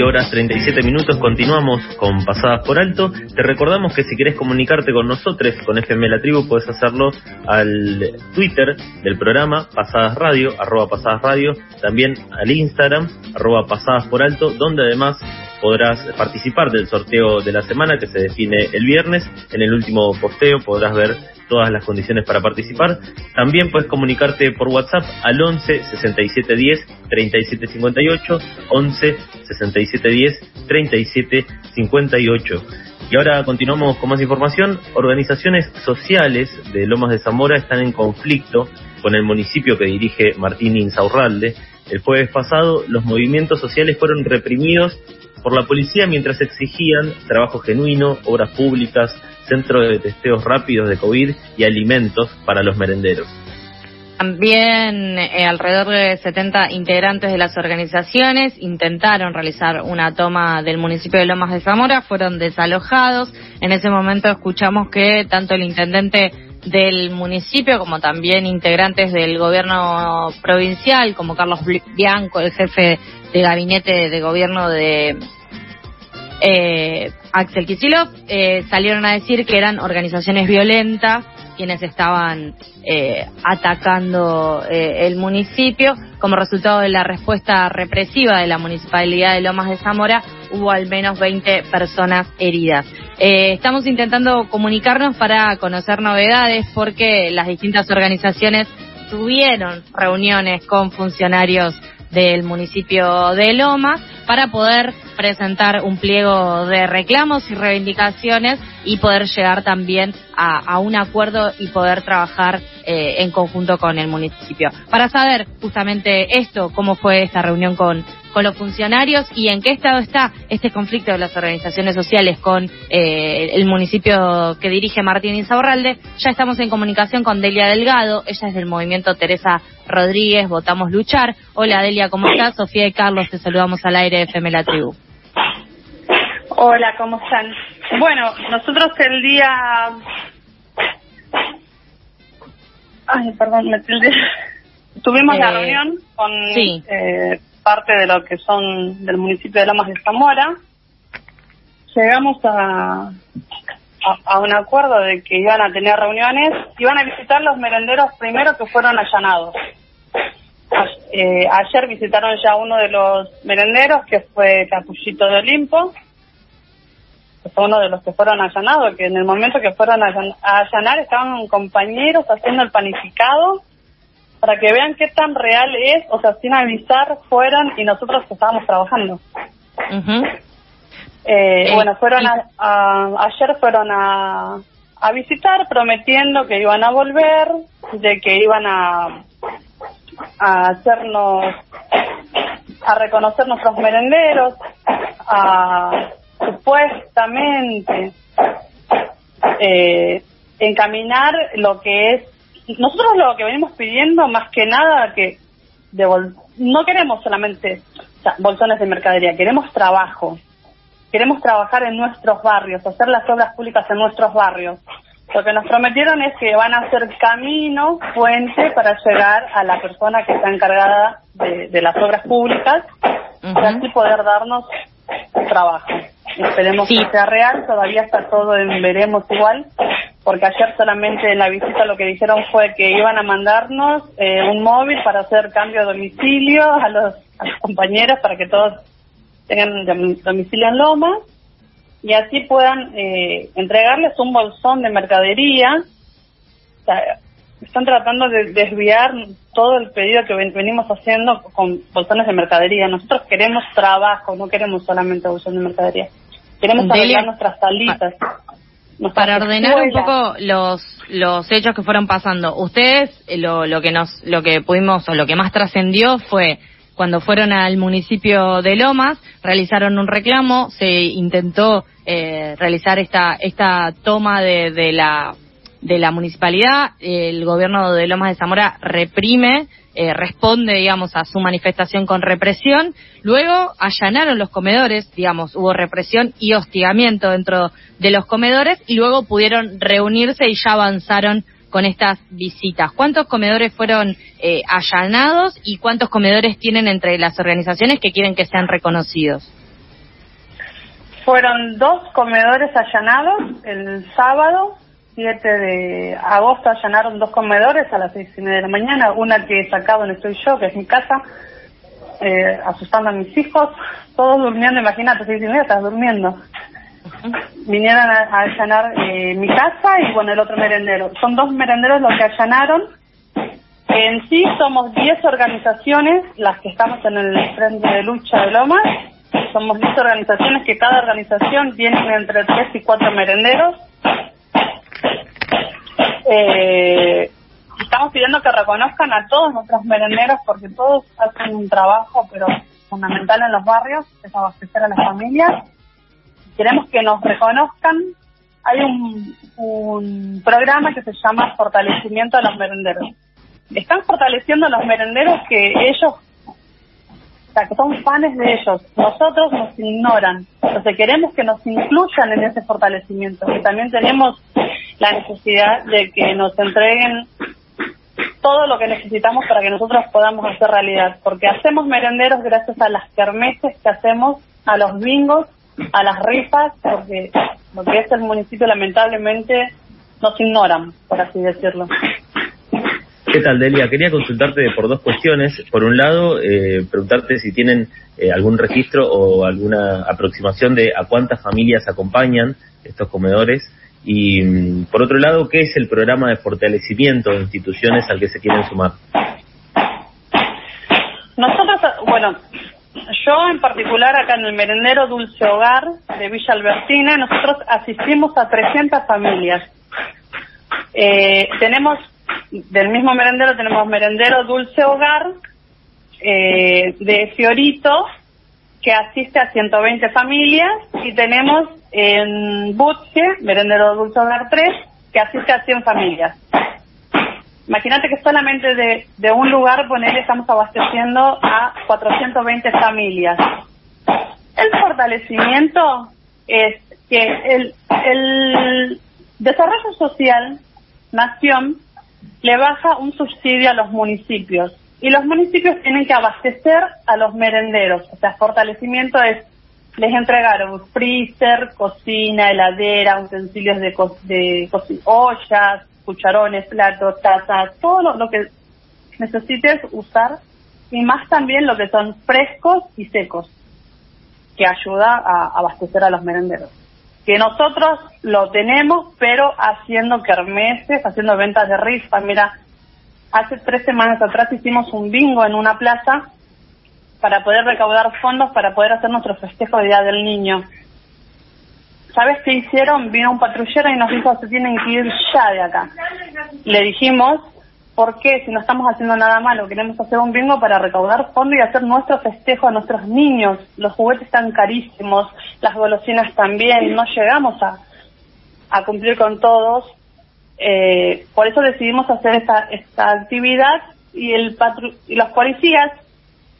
13 horas 37 minutos continuamos con Pasadas por Alto. Te recordamos que si querés comunicarte con nosotros, con FM La Tribu, puedes hacerlo al Twitter del programa Pasadas Radio, arroba Pasadas Radio, también al Instagram, arroba Pasadas por Alto, donde además podrás participar del sorteo de la semana que se define el viernes. En el último posteo podrás ver todas las condiciones para participar. También puedes comunicarte por WhatsApp al 11 67 10 37 58, 11 67 10 37 58. Y ahora continuamos con más información. Organizaciones sociales de Lomas de Zamora están en conflicto con el municipio que dirige Martín Insaurralde. El jueves pasado los movimientos sociales fueron reprimidos por la policía mientras exigían trabajo genuino, obras públicas, centro de testeos rápidos de COVID y alimentos para los merenderos. También eh, alrededor de 70 integrantes de las organizaciones intentaron realizar una toma del municipio de Lomas de Zamora, fueron desalojados. En ese momento escuchamos que tanto el intendente del municipio como también integrantes del gobierno provincial, como Carlos Bianco, el jefe de gabinete de gobierno de eh, Axel Kisilov, eh, salieron a decir que eran organizaciones violentas quienes estaban eh, atacando eh, el municipio. Como resultado de la respuesta represiva de la municipalidad de Lomas de Zamora, hubo al menos 20 personas heridas. Eh, estamos intentando comunicarnos para conocer novedades porque las distintas organizaciones tuvieron reuniones con funcionarios del municipio de Lomas para poder presentar un pliego de reclamos y reivindicaciones y poder llegar también a, un acuerdo y poder trabajar eh, en conjunto con el municipio. Para saber justamente esto, cómo fue esta reunión con, con los funcionarios y en qué estado está este conflicto de las organizaciones sociales con eh, el municipio que dirige Martín Insaurralde. Ya estamos en comunicación con Delia Delgado, ella es del movimiento Teresa Rodríguez, Votamos Luchar. Hola Delia, ¿cómo estás? Sofía y Carlos, te saludamos al aire de FM La Tribu. Hola, ¿cómo están? Bueno, nosotros el día... Ay, perdón, me Tuvimos la eh, reunión con eh, parte de lo que son del municipio de Lomas de Zamora. Llegamos a, a, un acuerdo de que iban a tener reuniones, iban a visitar los merenderos primero que fueron allanados. Eh, ayer visitaron ya uno de los merenderos, que fue Capullito de Olimpo, que fue uno de los que fueron allanados, que en el momento que fueron a allanar estaban compañeros haciendo el panificado para que vean qué tan real es, o sea, sin avisar fueron y nosotros estábamos trabajando. Eh, bueno, fueron a, ayer fueron a, a visitar prometiendo que iban a volver, de que iban a, a hacernos, a reconocer nuestros merenderos, a supuestamente eh, encaminar lo que es nosotros lo que venimos pidiendo más que nada que no queremos solamente bolsones de mercadería, queremos trabajo. Queremos trabajar en nuestros barrios, hacer las obras públicas en nuestros barrios. Lo que nos prometieron es que van a hacer camino, puente para llegar a la persona que está encargada de, las obras públicas para así poder darnos trabajo. Esperemos que sea real, todavía está todo en veremos igual, porque ayer solamente en la visita lo que dijeron fue que iban a mandarnos eh, un móvil para hacer cambio de domicilio a los, compañeros para que todos tengan domicilio en Loma y así puedan eh, entregarles un bolsón de mercadería. están tratando de desviar todo el pedido que venimos haciendo con bolsones de mercadería. Nosotros queremos trabajo, no queremos solamente bolsón de mercadería. Queremos arreglar nuestras salitas para ordenar un poco los los hechos que fueron pasando, ustedes lo, lo que nos lo que pudimos o lo que más trascendió fue cuando fueron al municipio de Lomas, realizaron un reclamo, se intentó eh, realizar esta esta toma de, de la de la municipalidad, el gobierno de Lomas de Zamora reprime eh, responde, digamos, a su manifestación con represión. Luego allanaron los comedores, digamos, hubo represión y hostigamiento dentro de los comedores y luego pudieron reunirse y ya avanzaron con estas visitas. ¿Cuántos comedores fueron eh, allanados y cuántos comedores tienen entre las organizaciones que quieren que sean reconocidos? Fueron dos comedores allanados el sábado, 7 de agosto, allanaron dos comedores a las seis y media de la mañana. Una que he sacado donde estoy yo, que es mi casa, eh, asustando a mis hijos, todos durmiendo, imagínate, seis y media estás durmiendo. Vinieron a, a allanar eh, mi casa y bueno, el otro merendero. Son dos merenderos los que allanaron. En sí somos 10 organizaciones las que estamos en el Frente de Lucha de Lomas. Somos 10 organizaciones que cada organización tiene entre 3 y 4 merenderos. Eh, estamos pidiendo que reconozcan a todos nuestros merenderos porque todos hacen un trabajo pero fundamental en los barrios, es abastecer a las familias. Queremos que nos reconozcan. Hay un, un programa que se llama Fortalecimiento de los Merenderos. Están fortaleciendo a los merenderos que ellos, o sea, que son fans de ellos. Nosotros nos ignoran. Entonces queremos que nos incluyan en ese fortalecimiento. Que también tenemos la necesidad de que nos entreguen todo lo que necesitamos para que nosotros podamos hacer realidad, porque hacemos merenderos gracias a las kermeses que hacemos, a los bingos, a las rifas, porque lo que es el municipio lamentablemente nos ignoran, por así decirlo. ¿Qué tal, Delia? Quería consultarte por dos cuestiones. Por un lado, eh, preguntarte si tienen eh, algún registro o alguna aproximación de a cuántas familias acompañan estos comedores. Y mm, por otro lado, ¿qué es el programa de fortalecimiento de instituciones al que se quieren sumar? Nosotros, bueno, yo en particular acá en el merendero Dulce Hogar de Villa Albertina, nosotros asistimos a 300 familias. Eh, tenemos, del mismo merendero, tenemos merendero Dulce Hogar eh, de Fiorito, que asiste a 120 familias, y tenemos en Butche, merendero Dulce Hogar 3, que asiste a 100 familias. Imagínate que solamente de, de un lugar, poner, estamos abasteciendo a 420 familias. El fortalecimiento es que el, el desarrollo social, nación, le baja un subsidio a los municipios y los municipios tienen que abastecer a los merenderos. O sea, fortalecimiento es, les entregaron freezer, cocina, heladera, utensilios de, co de ollas, cucharones, platos, tazas, todo lo, que necesites usar y más también lo que son frescos y secos, que ayuda a abastecer a los merenderos. Que nosotros lo tenemos, pero haciendo kermeses, haciendo ventas de rifa. Mira, hace tres semanas atrás hicimos un bingo en una plaza para poder recaudar fondos para poder hacer nuestro festejo de Día del Niño. ¿Sabes qué hicieron? Vino un patrullero y nos dijo, se tienen que ir ya de acá. Le dijimos, ¿por qué? Si no estamos haciendo nada malo, queremos hacer un bingo para recaudar fondos y hacer nuestro festejo a nuestros niños. Los juguetes están carísimos, las golosinas también, no llegamos a, cumplir con todos. Eh, por eso decidimos hacer esta, esta actividad y, el patru y los policías,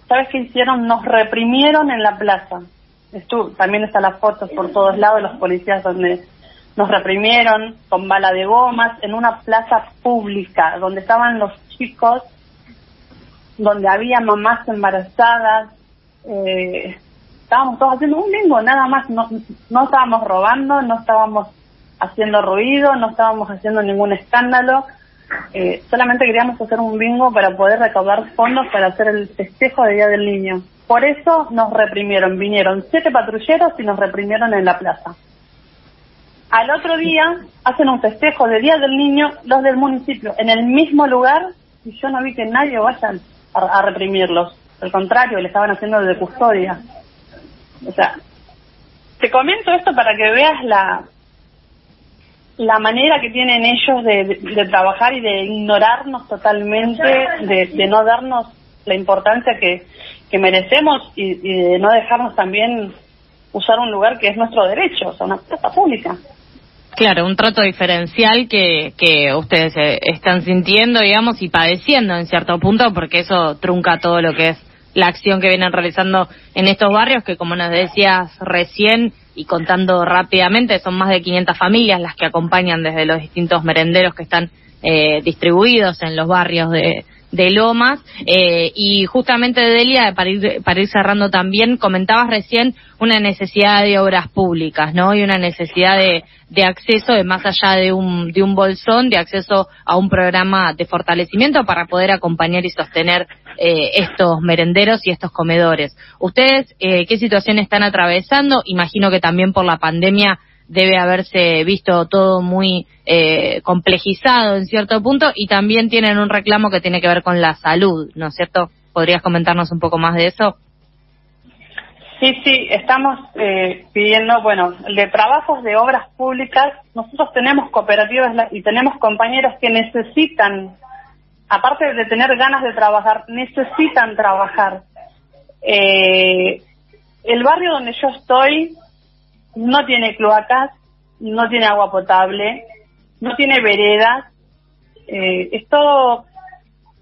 ¿sabes qué hicieron? Nos reprimieron en la plaza Estuvo, también están las fotos por todos lados, los policías donde nos reprimieron con bala de gomas en una plaza pública donde estaban los chicos, donde había mamás embarazadas. Eh, estábamos todos haciendo un bingo, nada más. No, no estábamos robando, no estábamos haciendo ruido, no estábamos haciendo ningún escándalo. Eh, solamente queríamos hacer un bingo para poder recaudar fondos para hacer el festejo de Día del Niño. Por eso nos reprimieron, vinieron siete patrulleros y nos reprimieron en la plaza. Al otro día hacen un festejo de Día del Niño los del municipio en el mismo lugar y yo no vi que nadie vaya a, reprimirlos. Al contrario, le estaban haciendo de custodia. O sea, te comento esto para que veas la la manera que tienen ellos de, de, trabajar y de ignorarnos totalmente, de, no darnos la importancia que, que merecemos y, de no dejarnos también usar un lugar que es nuestro derecho, o sea, una plaza pública. Claro, un trato diferencial que, que ustedes eh, están sintiendo, digamos, y padeciendo en cierto punto, porque eso trunca todo lo que es la acción que vienen realizando en estos barrios, que como nos decías recién y contando rápidamente, son más de 500 familias las que acompañan desde los distintos merenderos que están eh, distribuidos en los barrios de, de Lomas. Eh, y justamente, Delia, para ir, para ir cerrando también, comentabas recién una necesidad de obras públicas, ¿no? Y una necesidad de, de acceso, de más allá de un, de un bolsón, de acceso a un programa de fortalecimiento para poder acompañar y sostener eh, estos merenderos y estos comedores. ¿Ustedes eh, qué situación están atravesando? Imagino que también por la pandemia debe haberse visto todo muy eh, complejizado en cierto punto y también tienen un reclamo que tiene que ver con la salud, ¿no es cierto? ¿Podrías comentarnos un poco más de eso? Sí, sí, estamos eh, pidiendo, bueno, de trabajos de obras públicas, nosotros tenemos cooperativas y tenemos compañeros que necesitan, aparte de tener ganas de trabajar, necesitan trabajar. Eh, el barrio donde yo estoy no tiene cloacas, no tiene agua potable, no tiene veredas, eh, es todo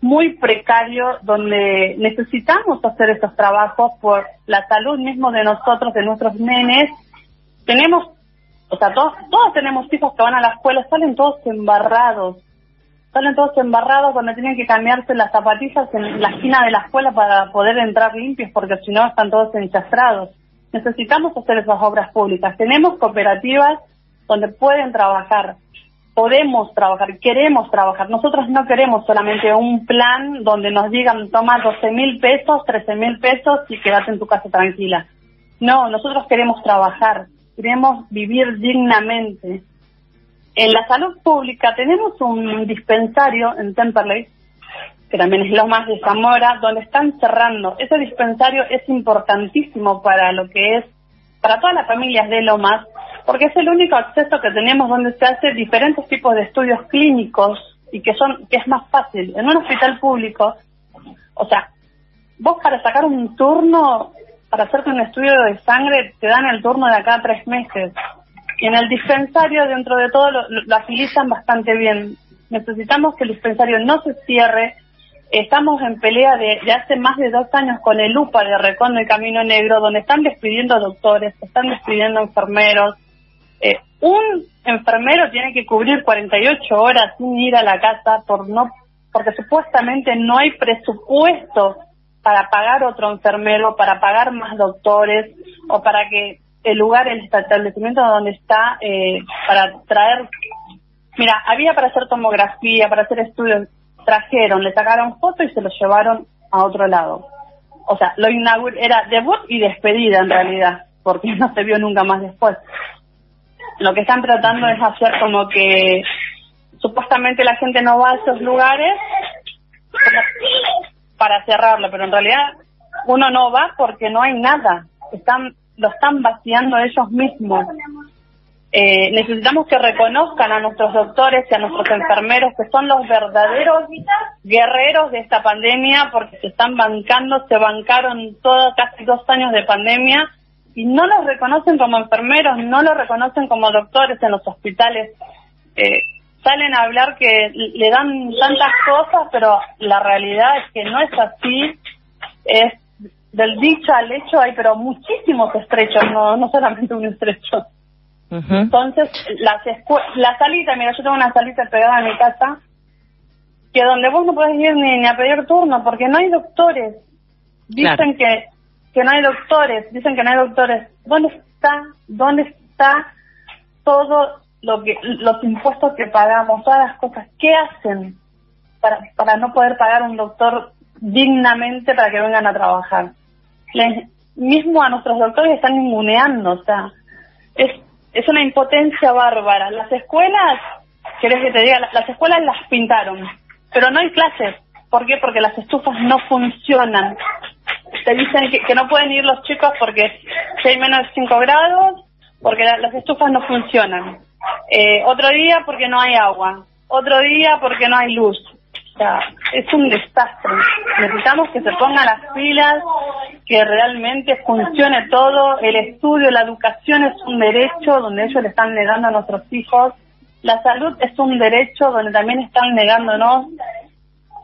muy precario donde necesitamos hacer estos trabajos por la salud mismo de nosotros, de nuestros nenes. Tenemos, o sea, todos, todos tenemos hijos que van a la escuela, salen todos embarrados, salen todos embarrados cuando tienen que cambiarse las zapatillas en la esquina de la escuela para poder entrar limpios porque si no están todos enchastrados necesitamos hacer esas obras públicas. Tenemos cooperativas donde pueden trabajar, podemos trabajar, queremos trabajar. Nosotros no queremos solamente un plan donde nos digan toma 12 mil pesos, 13 mil pesos y quédate en tu casa tranquila. No, nosotros queremos trabajar, queremos vivir dignamente. En la salud pública tenemos un dispensario en Temperley que también es más de Zamora, donde están cerrando. Ese dispensario es importantísimo para lo que es, para todas las familias de Lomas, porque es el único acceso que tenemos donde se hace diferentes tipos de estudios clínicos y que son, que es más fácil. En un hospital público, o sea, vos para sacar un turno, para hacerte un estudio de sangre, te dan el turno de acá a tres meses. Y en el dispensario, dentro de todo, lo, lo agilizan bastante bien. Necesitamos que el dispensario no se cierre, Estamos en pelea de, hace más de dos años con el UPA de Recondo y Camino Negro, donde están despidiendo doctores, están despidiendo enfermeros. Eh, un enfermero tiene que cubrir 48 horas sin ir a la casa por no, porque supuestamente no hay presupuesto para pagar otro enfermero, para pagar más doctores o para que el lugar, el establecimiento donde está, eh, para traer Mira, había para hacer tomografía, para hacer estudios trajeron, le sacaron foto y se lo llevaron a otro lado. O sea, lo inauguró, era debut y despedida en realidad, porque no se vio nunca más después. Lo que están tratando es hacer como que supuestamente la gente no va a esos lugares para cerrarlo, pero en realidad uno no va porque no hay nada. Están, lo están vaciando ellos mismos. Eh, necesitamos que reconozcan a nuestros doctores y a nuestros enfermeros que son los verdaderos guerreros de esta pandemia porque se están bancando, se bancaron todos casi dos años de pandemia y no los reconocen como enfermeros, no los reconocen como doctores en los hospitales. Eh, salen a hablar que le dan tantas cosas, pero la realidad es que no es así. Es del dicho al hecho hay pero muchísimos estrechos, no, no solamente un estrecho. Entonces, las la salita, mira, yo tengo una salita pegada en mi casa, que donde vos no podés ir ni, a pedir turno, porque no hay doctores. Dicen que, que no hay doctores, dicen que no hay doctores. ¿Dónde está, dónde está todo lo que, los impuestos que pagamos, todas las cosas? ¿Qué hacen para, para no poder pagar un doctor dignamente para que vengan a trabajar? Les, mismo a nuestros doctores están inmuneando, o sea, es es una impotencia bárbara. Las escuelas, ¿querés que te diga? Las escuelas las pintaron, pero no hay clases. ¿Por qué? Porque las estufas no funcionan. Te dicen que, no pueden ir los chicos porque si hay menos de 5 grados, porque las estufas no funcionan. Eh, otro día porque no hay agua. Otro día porque no hay luz sea, es un desastre. Necesitamos que se pongan las pilas, que realmente funcione todo. El estudio, la educación es un derecho donde ellos le están negando a nuestros hijos. La salud es un derecho donde también están negándonos.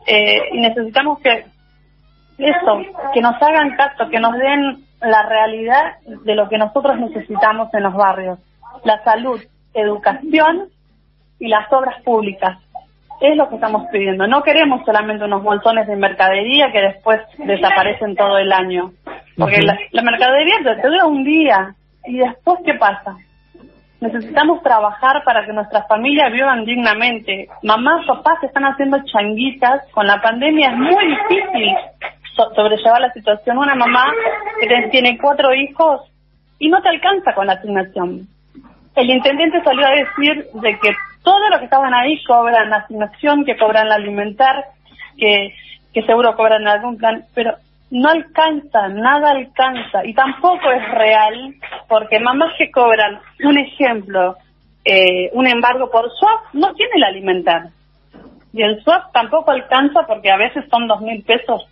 Eh, y necesitamos que eso, que nos hagan caso, que nos den la realidad de lo que nosotros necesitamos en los barrios. La salud, educación y las obras públicas Es lo que estamos pidiendo. No queremos solamente unos bolsones de mercadería que después desaparecen todo el año. Porque la, mercadería te, dura un día. ¿Y después qué pasa? Necesitamos trabajar para que nuestras familias vivan dignamente. Mamás, papás están haciendo changuitas. Con la pandemia es muy difícil sobrellevar la situación. Una mamá que tiene cuatro hijos y no te alcanza con la asignación. El intendente salió a decir de que todos los que estaban ahí cobran asignación, que cobran la alimentar, que, que seguro cobran algún plan, pero no alcanza, nada alcanza y tampoco es real porque mamás que cobran, un ejemplo, eh, un embargo por swap, no tiene el alimentar. Y el swap tampoco alcanza porque a veces son dos mil pesos.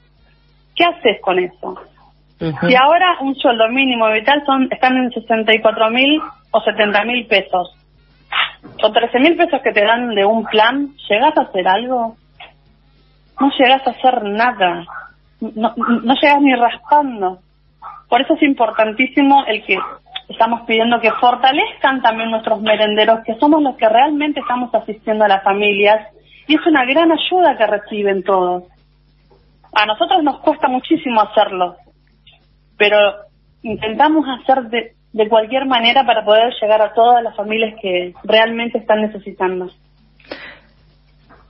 ¿Qué haces con eso? Y ahora un sueldo mínimo vital son están en 64 mil o 70 mil pesos. Con 13 mil pesos que te dan de un plan, ¿llegas a hacer algo? No llegas a hacer nada. No, no llegas ni raspando. Por eso es importantísimo el que estamos pidiendo que fortalezcan también nuestros merenderos, que somos los que realmente estamos asistiendo a las familias, y es una gran ayuda que reciben todos. A nosotros nos cuesta muchísimo hacerlo, pero intentamos hacer de, de cualquier manera para poder llegar a todas las familias que realmente están necesitando.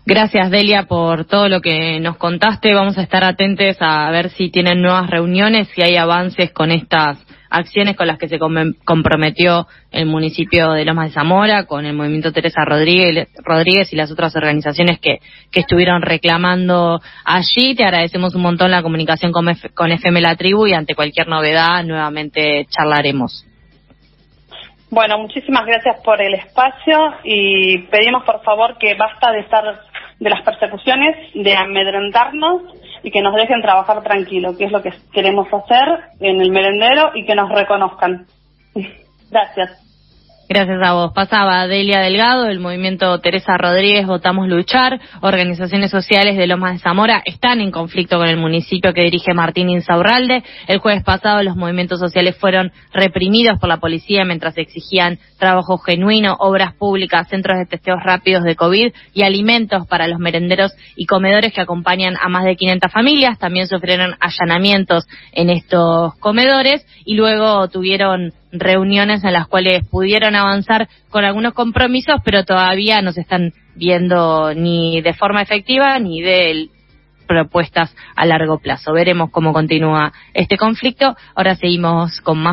Gracias, Delia, por todo lo que nos contaste. Vamos a estar atentos a ver si tienen nuevas reuniones, si hay avances con estas acciones con las que se comprometió el municipio de Lomas de Zamora, con el movimiento Teresa Rodríguez, Rodríguez y las otras organizaciones que, que estuvieron reclamando allí. Te agradecemos un montón la comunicación con, con FM La Tribu y ante cualquier novedad nuevamente charlaremos. Bueno, muchísimas gracias por el espacio y pedimos por favor que basta de estar de las persecuciones, de amedrentarnos y que nos dejen trabajar tranquilo, que es lo que queremos hacer en el merendero y que nos reconozcan. Gracias. Gracias a vos. Pasaba Delia Delgado, el movimiento Teresa Rodríguez, Votamos Luchar. Organizaciones sociales de Lomas de Zamora están en conflicto con el municipio que dirige Martín Insaurralde. El jueves pasado los movimientos sociales fueron reprimidos por la policía mientras exigían trabajo genuino, obras públicas, centros de testeos rápidos de COVID y alimentos para los merenderos y comedores que acompañan a más de 500 familias. También sufrieron allanamientos en estos comedores y luego tuvieron reuniones en las cuales pudieron avanzar con algunos compromisos, pero todavía no se están viendo ni de forma efectiva ni de propuestas a largo plazo. Veremos cómo continúa este conflicto. Ahora seguimos con más